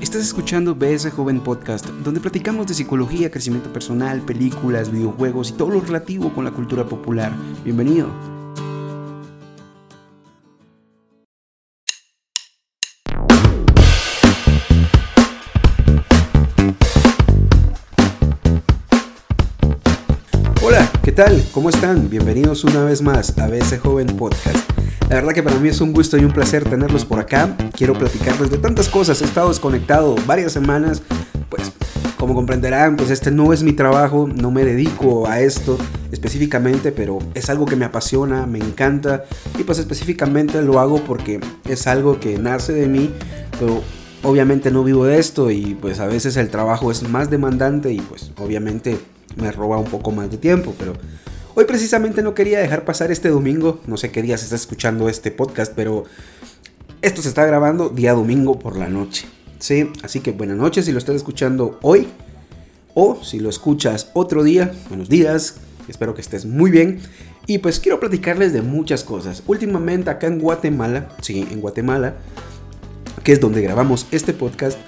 Estás escuchando BS Joven Podcast, donde platicamos de psicología, crecimiento personal, películas, videojuegos y todo lo relativo con la cultura popular. Bienvenido. Hola, ¿qué tal? ¿Cómo están? Bienvenidos una vez más a BS Joven Podcast. La verdad que para mí es un gusto y un placer tenerlos por acá. Quiero platicarles de tantas cosas. He estado desconectado varias semanas. Pues como comprenderán, pues este no es mi trabajo. No me dedico a esto específicamente, pero es algo que me apasiona, me encanta. Y pues específicamente lo hago porque es algo que nace de mí. Pero obviamente no vivo de esto y pues a veces el trabajo es más demandante y pues obviamente me roba un poco más de tiempo. Pero Hoy precisamente no quería dejar pasar este domingo, no sé qué día se está escuchando este podcast, pero esto se está grabando día domingo por la noche. Sí, así que buenas noches si lo estás escuchando hoy o si lo escuchas otro día, buenos días, espero que estés muy bien. Y pues quiero platicarles de muchas cosas. Últimamente acá en Guatemala, sí, en Guatemala, que es donde grabamos este podcast,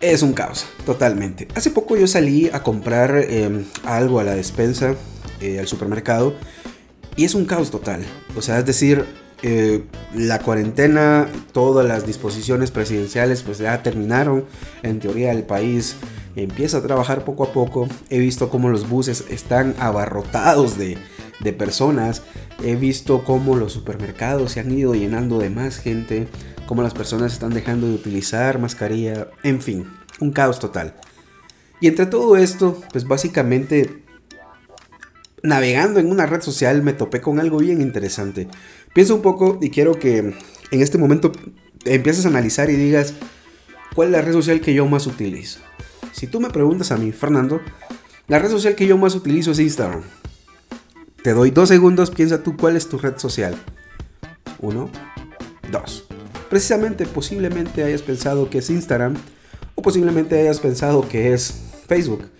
es un caos, totalmente. Hace poco yo salí a comprar em, algo a la despensa eh, al supermercado y es un caos total. O sea, es decir, eh, la cuarentena, todas las disposiciones presidenciales pues ya terminaron. En teoría el país empieza a trabajar poco a poco. He visto cómo los buses están abarrotados de, de personas. He visto cómo los supermercados se han ido llenando de más gente. Cómo las personas están dejando de utilizar mascarilla. En fin, un caos total. Y entre todo esto, pues básicamente navegando en una red social me topé con algo bien interesante. Piensa un poco y quiero que en este momento empieces a analizar y digas cuál es la red social que yo más utilizo. Si tú me preguntas a mí, Fernando, la red social que yo más utilizo es Instagram. Te doy dos segundos, piensa tú cuál es tu red social. Uno, dos. Precisamente, posiblemente hayas pensado que es Instagram, o posiblemente hayas pensado que es Facebook,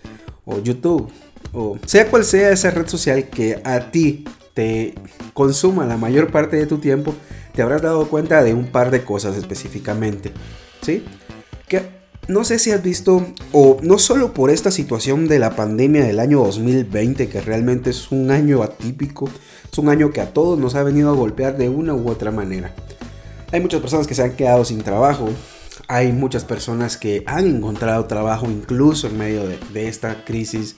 o YouTube, o sea cual sea esa red social que a ti te consuma la mayor parte de tu tiempo, te habrás dado cuenta de un par de cosas específicamente. ¿Sí? Que no sé si has visto, o no solo por esta situación de la pandemia del año 2020, que realmente es un año atípico, es un año que a todos nos ha venido a golpear de una u otra manera. Hay muchas personas que se han quedado sin trabajo, hay muchas personas que han encontrado trabajo incluso en medio de, de esta crisis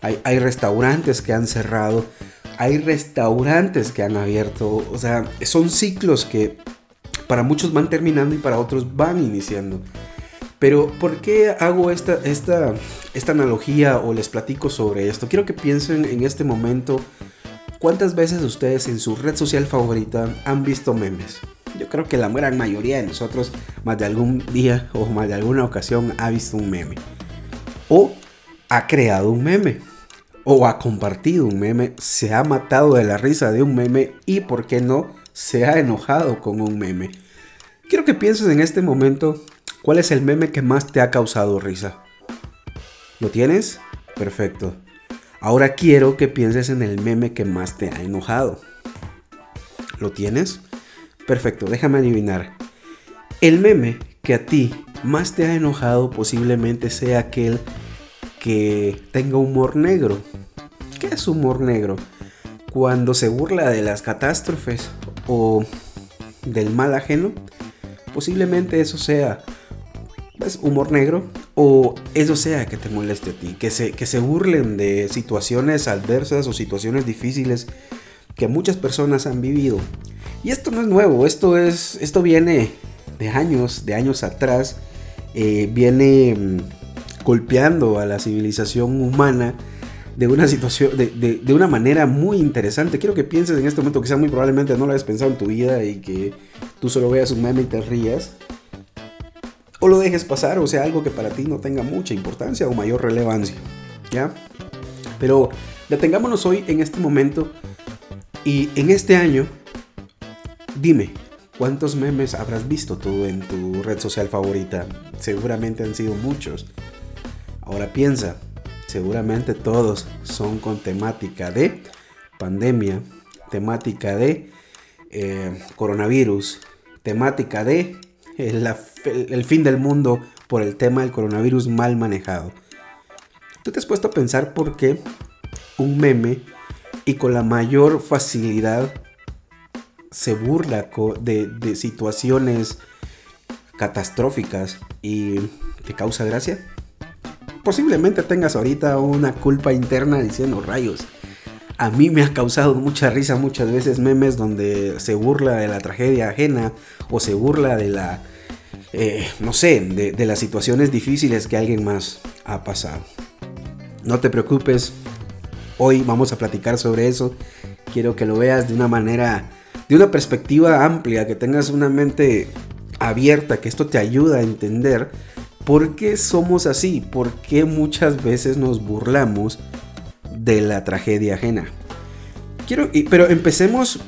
hay, restaurantes que han cerrado, hay restaurantes que han abierto, o sea, son ciclos que para muchos van terminando y para otros van iniciando. Pero ¿por qué hago esta, esta, esta analogía o les platico sobre esto? Quiero que piensen en este momento cuántas veces ustedes en su red social favorita han visto memes. Yo creo que la gran mayoría de nosotros más de algún día o más de alguna ocasión ha visto un meme. O ha creado un meme o ha compartido un meme, se ha matado de la risa de un meme y, ¿por qué no?, se ha enojado con un meme. Quiero que pienses en este momento cuál es el meme que más te ha causado risa. ¿Lo tienes? Perfecto. Ahora quiero que pienses en el meme que más te ha enojado. ¿Lo tienes? Perfecto, déjame adivinar. El meme que a ti más te ha enojado posiblemente sea aquel que tenga humor negro. ¿Qué es humor negro? Cuando se burla de las catástrofes o del mal ajeno, posiblemente eso sea pues, humor negro o eso sea que te moleste a ti, que se, que se burlen de situaciones adversas o situaciones difíciles que muchas personas han vivido. Y esto no es nuevo, esto, es, esto viene de años, de años atrás, eh, viene mm, golpeando a la civilización humana de una situación, de, una manera muy interesante. Quiero que pienses en este momento, sea muy probablemente no lo hayas pensado en tu vida y que tú solo veas un meme y te rías. O lo dejes pasar, o sea, algo que para ti no tenga mucha importancia o mayor relevancia. ¿Ya? Pero detengámonos hoy en este momento y en este año, dime, ¿cuántos memes habrás visto tú en tu red social favorita? Seguramente han sido muchos. Ahora piensa, seguramente todos son con temática de pandemia, temática de eh, coronavirus, temática de el, fin del mundo por el tema del coronavirus mal manejado. ¿Tú te has puesto a pensar por qué un meme y con la mayor facilidad se burla de, de situaciones catastróficas y te causa gracia? Posiblemente tengas ahorita una culpa interna diciendo rayos. A mí me ha causado mucha risa muchas veces memes donde se burla de la tragedia ajena o se burla de la, eh, no sé, de, de las situaciones difíciles que alguien más ha pasado. No te preocupes, hoy vamos a platicar sobre eso. Quiero que lo veas de una manera, de una perspectiva amplia, que tengas una mente abierta, que esto te ayuda a entender por qué somos así, por qué muchas veces nos burlamos de la tragedia ajena. Quiero, pero empecemos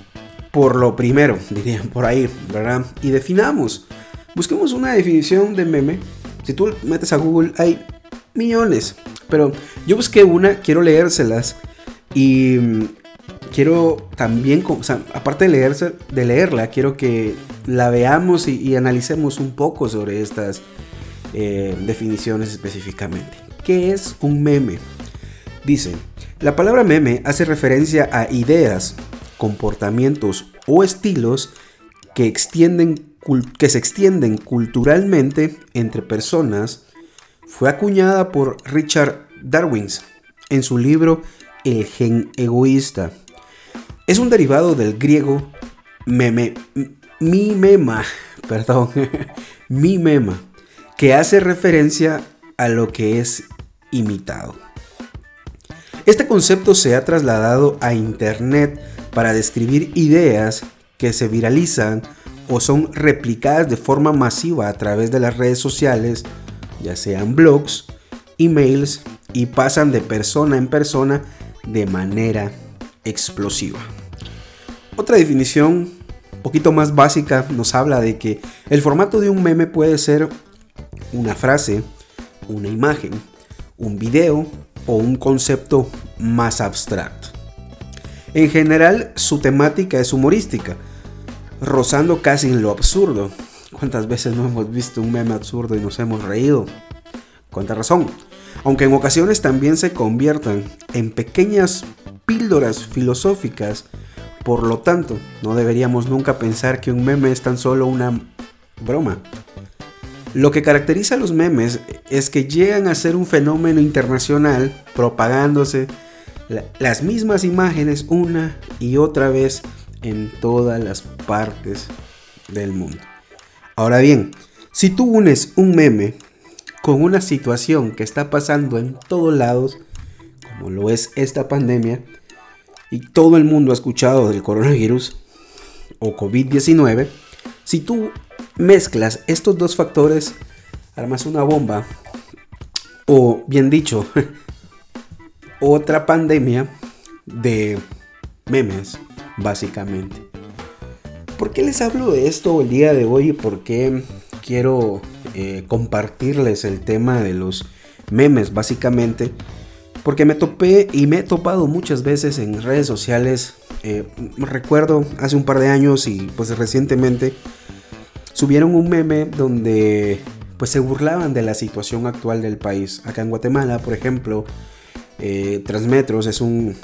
por lo primero, dirían por ahí, ¿verdad? Y definamos. Busquemos una definición de meme. Si tú metes a Google hay millones, pero yo busqué una, quiero leérselas y mm, quiero también, aparte de, leerse, de leerla, quiero que la veamos y, analicemos un poco sobre estas eh, definiciones específicamente. ¿Qué es un meme? Dice, la palabra meme hace referencia a ideas, comportamientos o estilos que, se extienden culturalmente entre personas. Fue acuñada por Richard Darwin en su libro El gen egoísta. Es un derivado del griego meme, mimema, perdón, mimema, que hace referencia a lo que es imitado. Este concepto se ha trasladado a Internet para describir ideas que se viralizan o son replicadas de forma masiva a través de las redes sociales, ya sean blogs, emails, y pasan de persona en persona de manera explosiva. Otra definición un poquito más básica nos habla de que el formato de un meme puede ser una frase, una imagen, un video o un concepto más abstracto. En general, su temática es humorística, rozando casi en lo absurdo. ¿Cuántas veces no hemos visto un meme absurdo y nos hemos reído? ¿Cuánta razón? Aunque en ocasiones también se conviertan en pequeñas píldoras filosóficas, por lo tanto, no deberíamos nunca pensar que un meme es tan solo una broma. Lo que caracteriza a los memes es que llegan a ser un fenómeno internacional propagándose las mismas imágenes una y otra vez en todas las partes del mundo. Ahora bien, si tú unes un meme con una situación que está pasando en todos lados, como lo es esta pandemia, y todo el mundo ha escuchado del coronavirus o COVID-19, si tú mezclas estos dos factores, armas una bomba, o bien dicho, otra pandemia de memes, básicamente. ¿Por qué les hablo de esto el día de hoy? ¿Por qué quiero eh, compartirles el tema de los memes, básicamente? Porque me topé y me he topado muchas veces en redes sociales. Eh, recuerdo hace un par de años y pues recientemente subieron un meme donde pues se burlaban de la situación actual del país. Acá en Guatemala, por ejemplo, eh, Transmetros es un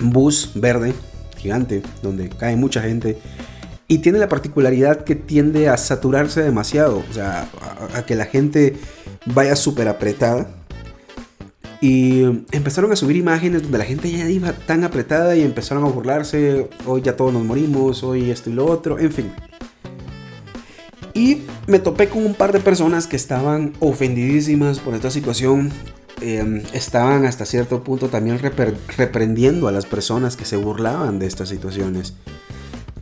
bus verde gigante donde cae mucha gente y tiene la particularidad que tiende a saturarse demasiado, o sea, a, que la gente vaya súper apretada. Y empezaron a subir imágenes donde la gente ya iba tan apretada y empezaron a burlarse, hoy ya todos nos morimos, hoy esto y lo otro, en fin. Y me topé con un par de personas que estaban ofendidísimas por esta situación. Em, estaban hasta cierto punto también reprendiendo a las personas que se burlaban de estas situaciones.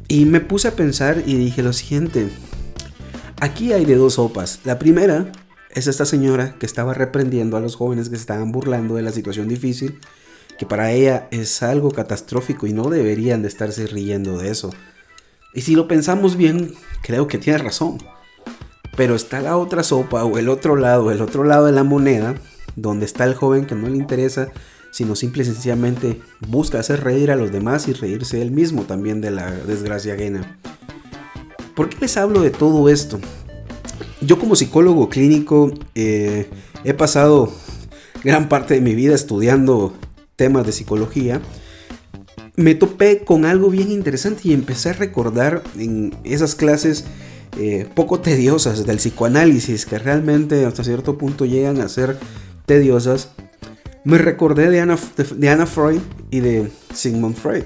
Y me puse a pensar y dije lo siguiente. Aquí hay de dos sopas. La primera es esta señora que estaba reprendiendo a los jóvenes que se estaban burlando de la situación difícil, que para ella es algo catastrófico y no deberían de estarse riendo de eso. Y si lo pensamos bien, creo que tiene razón. Pero está la otra sopa o el otro lado, el otro lado de la moneda, donde está el joven que no le interesa, sino simple y sencillamente busca hacer reír a los demás y reírse él mismo también de la desgracia ajena. ¿Por qué les hablo de todo esto? Yo como psicólogo clínico eh, he pasado gran parte de mi vida estudiando temas de psicología. Me topé con algo bien interesante y empecé a recordar en esas clases eh, poco tediosas del psicoanálisis que realmente hasta cierto punto llegan a ser tediosas. Me recordé de Anna, de, Freud y de Sigmund Freud.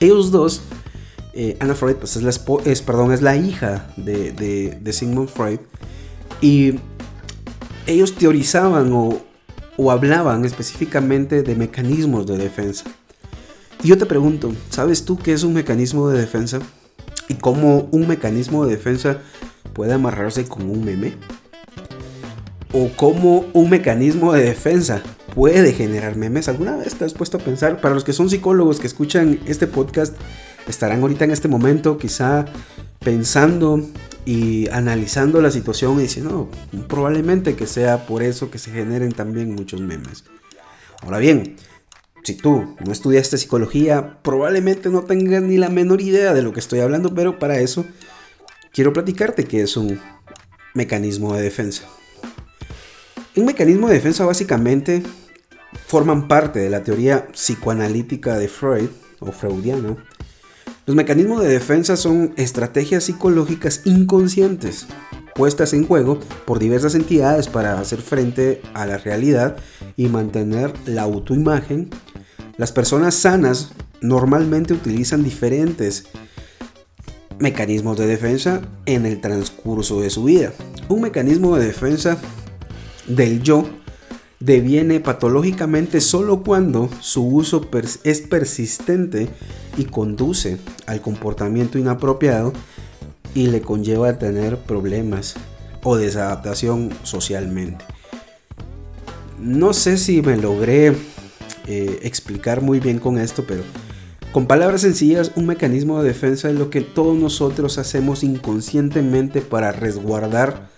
Ellos dos eh, Anna Freud pues es, la es, perdón, es la hija de, de, Sigmund Freud y ellos teorizaban o, o, hablaban específicamente de mecanismos de defensa. Y yo te pregunto, ¿sabes tú qué es un mecanismo de defensa? ¿Y cómo un mecanismo de defensa puede amarrarse con un meme? ¿O cómo un mecanismo de defensa puede generar memes? ¿Alguna vez te has puesto a pensar? Para los que son psicólogos que escuchan este podcast, estarán ahorita en este momento quizá pensando y analizando la situación y diciendo, probablemente que sea por eso que se generen también muchos memes. Ahora bien, si tú no estudiaste psicología, probablemente no tengas ni la menor idea de lo que estoy hablando, pero para eso quiero platicarte que es un mecanismo de defensa. Un mecanismo de defensa básicamente forman parte de la teoría psicoanalítica de Freud o freudiana los mecanismos de defensa son estrategias psicológicas inconscientes puestas en juego por diversas entidades para hacer frente a la realidad y mantener la autoimagen. Las personas sanas normalmente utilizan diferentes mecanismos de defensa en el transcurso de su vida. Un mecanismo de defensa del yo deviene patológicamente solo cuando su uso es persistente y conduce al comportamiento inapropiado y le conlleva tener problemas o desadaptación socialmente. No sé si me logré eh, explicar muy bien con esto, pero con palabras sencillas, un mecanismo de defensa es lo que todos nosotros hacemos inconscientemente para resguardar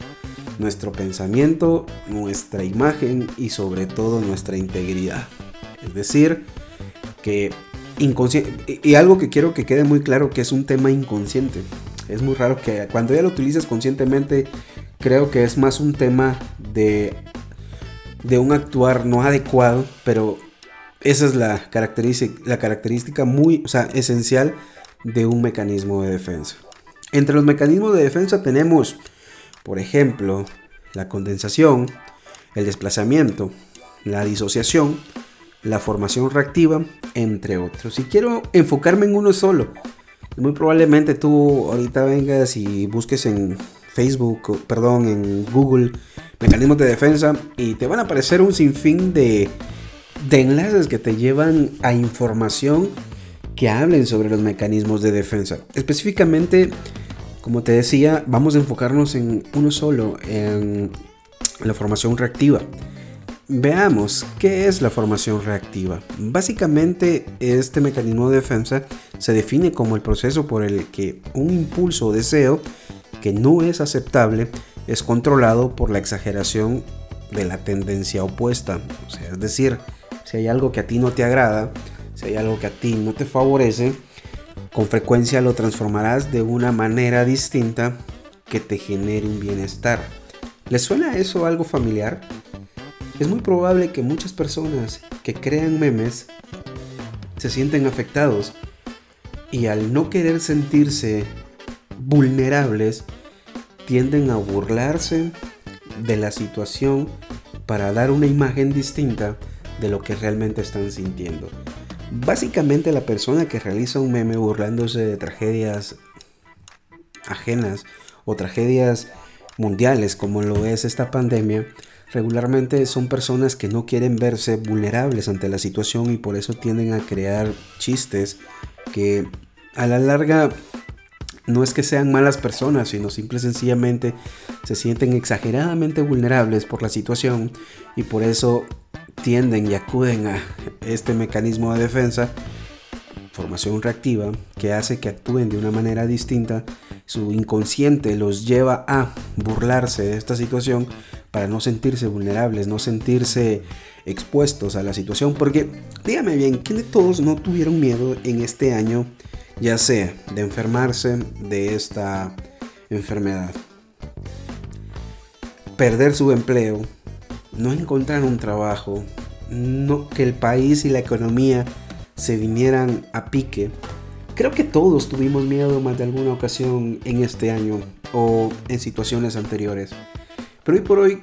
nuestro pensamiento, nuestra imagen y sobre todo nuestra integridad. Es decir, que inconsciente, y algo que quiero que quede muy claro que es un tema inconsciente. Es muy raro que cuando ya lo utilizas conscientemente, creo que es más un tema de, de un actuar no adecuado, pero esa es la característica, la característica muy o sea, esencial de un mecanismo de defensa. Entre los mecanismos de defensa tenemos por ejemplo, la condensación, el desplazamiento, la disociación, la formación reactiva, entre otros. Y quiero enfocarme en uno solo. Muy probablemente tú ahorita vengas y busques en Facebook, perdón, en Google, mecanismos de defensa y te van a aparecer un sinfín de, de enlaces que te llevan a información que hablen sobre los mecanismos de defensa. Específicamente como te decía, vamos a enfocarnos en uno solo, en la formación reactiva. Veamos, ¿qué es la formación reactiva? Básicamente, este mecanismo de defensa se define como el proceso por el que un impulso o deseo que no es aceptable es controlado por la exageración de la tendencia opuesta. O sea, es decir, si hay algo que a ti no te agrada, si hay algo que a ti no te favorece, con frecuencia lo transformarás de una manera distinta que te genere un bienestar. ¿Les suena eso algo familiar? Es muy probable que muchas personas que crean memes se sienten afectados y al no querer sentirse vulnerables tienden a burlarse de la situación para dar una imagen distinta de lo que realmente están sintiendo. Básicamente la persona que realiza un meme burlándose de tragedias ajenas o tragedias mundiales como lo es esta pandemia, regularmente son personas que no quieren verse vulnerables ante la situación y por eso tienden a crear chistes que a la larga no es que sean malas personas, sino simple y sencillamente se sienten exageradamente vulnerables por la situación y por eso tienden y acuden a este mecanismo de defensa, formación reactiva, que hace que actúen de una manera distinta. Su inconsciente los lleva a burlarse de esta situación para no sentirse vulnerables, no sentirse expuestos a la situación. Porque dígame bien, ¿quién de todos no tuvieron miedo en este año ya sea de enfermarse de esta enfermedad, perder su empleo, no encontrar un trabajo, no, que el país y la economía se vinieran a pique. Creo que todos tuvimos miedo más de alguna ocasión en este año o en situaciones anteriores. Pero hoy por hoy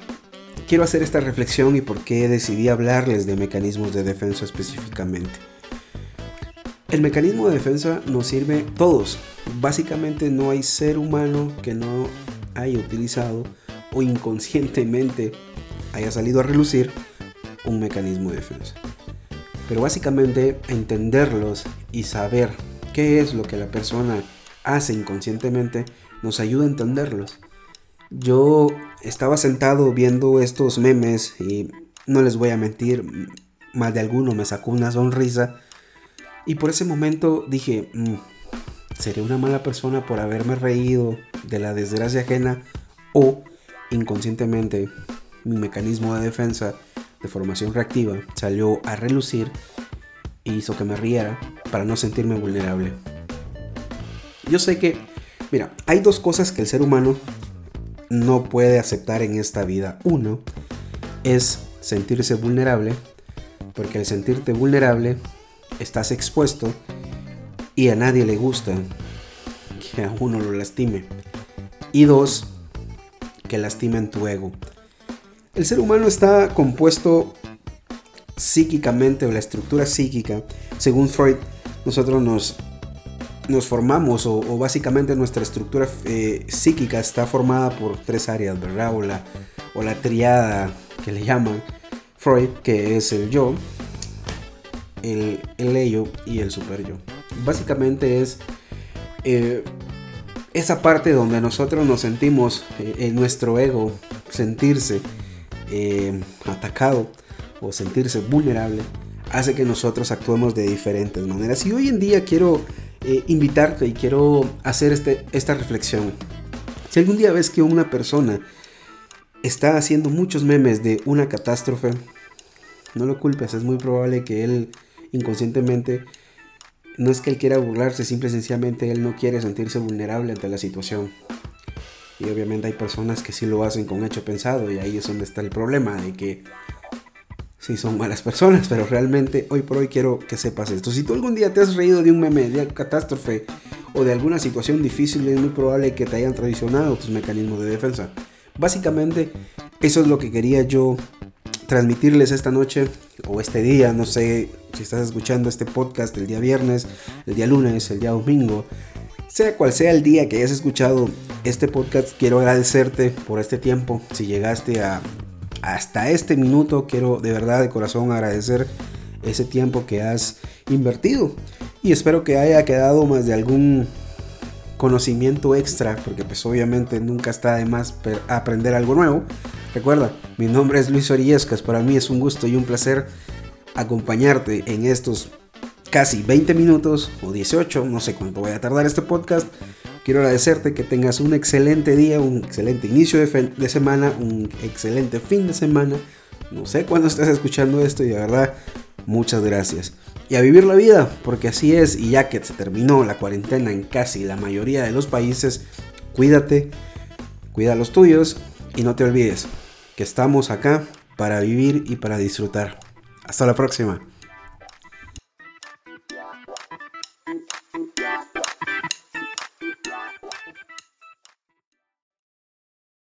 quiero hacer esta reflexión y por qué decidí hablarles de mecanismos de defensa específicamente. El mecanismo de defensa nos sirve todos. Básicamente no hay ser humano que no haya utilizado o inconscientemente haya salido a relucir un mecanismo de defensa. Pero básicamente entenderlos y saber qué es lo que la persona hace inconscientemente nos ayuda a entenderlos. Yo estaba sentado viendo estos memes y no les voy a mentir, más de alguno me sacó una sonrisa y por ese momento dije, mm, ¿seré una mala persona por haberme reído de la desgracia ajena o inconscientemente mi mecanismo de defensa de formación reactiva salió a relucir e hizo que me riera para no sentirme vulnerable. Yo sé que, mira, hay dos cosas que el ser humano no puede aceptar en esta vida. Uno es sentirse vulnerable, porque al sentirte vulnerable estás expuesto y a nadie le gusta que a uno lo lastime. Y dos, que lastimen tu ego. El ser humano está compuesto psíquicamente o la estructura psíquica, según Freud, nosotros nos, formamos o, básicamente nuestra estructura eh, psíquica está formada por tres áreas, ¿verdad? O la, o la triada que le llaman Freud, que es el yo, el, el ello y el super yo. Básicamente es eh, esa parte donde nosotros nos sentimos eh, en nuestro ego sentirse eh, atacado o sentirse vulnerable hace que nosotros actuemos de diferentes maneras. Y hoy en día quiero invitarte y quiero hacer este, esta reflexión. Si algún día ves que una persona está haciendo muchos memes de una catástrofe, no lo culpes, es muy probable que él inconscientemente no es que él quiera burlarse, simple y sencillamente él no quiere sentirse vulnerable ante la situación. Y obviamente hay personas que sí lo hacen con hecho pensado y ahí es donde está el problema de que sí son malas personas, pero realmente hoy por hoy quiero que sepas esto. Si tú algún día te has reído de un meme, de catástrofe o de alguna situación difícil, es muy probable que te hayan traicionado tus mecanismos de defensa. Básicamente, eso es lo que quería yo transmitirles esta noche o este día, no sé si estás escuchando este podcast el día viernes, el día lunes, el día domingo, sea cual sea el día que hayas escuchado este podcast, quiero agradecerte por este tiempo. Si llegaste a hasta este minuto, quiero de verdad de corazón agradecer ese tiempo que has invertido y espero que haya quedado más de algún conocimiento extra, porque pues obviamente nunca está de más aprender algo nuevo. Recuerda, mi nombre es Luis Oriescas, para mí es un gusto y un placer acompañarte en estos casi 20 minutos o 18, no sé cuánto voy a tardar este podcast. Quiero agradecerte que tengas un excelente día, un excelente inicio de, de semana, un excelente fin de semana. No sé cuándo estás escuchando esto y de verdad, muchas gracias. Y a vivir la vida, porque así es, y ya que se terminó la cuarentena en casi la mayoría de los países, cuídate, cuida a los tuyos y no te olvides que estamos acá para vivir y para disfrutar. Hasta la próxima.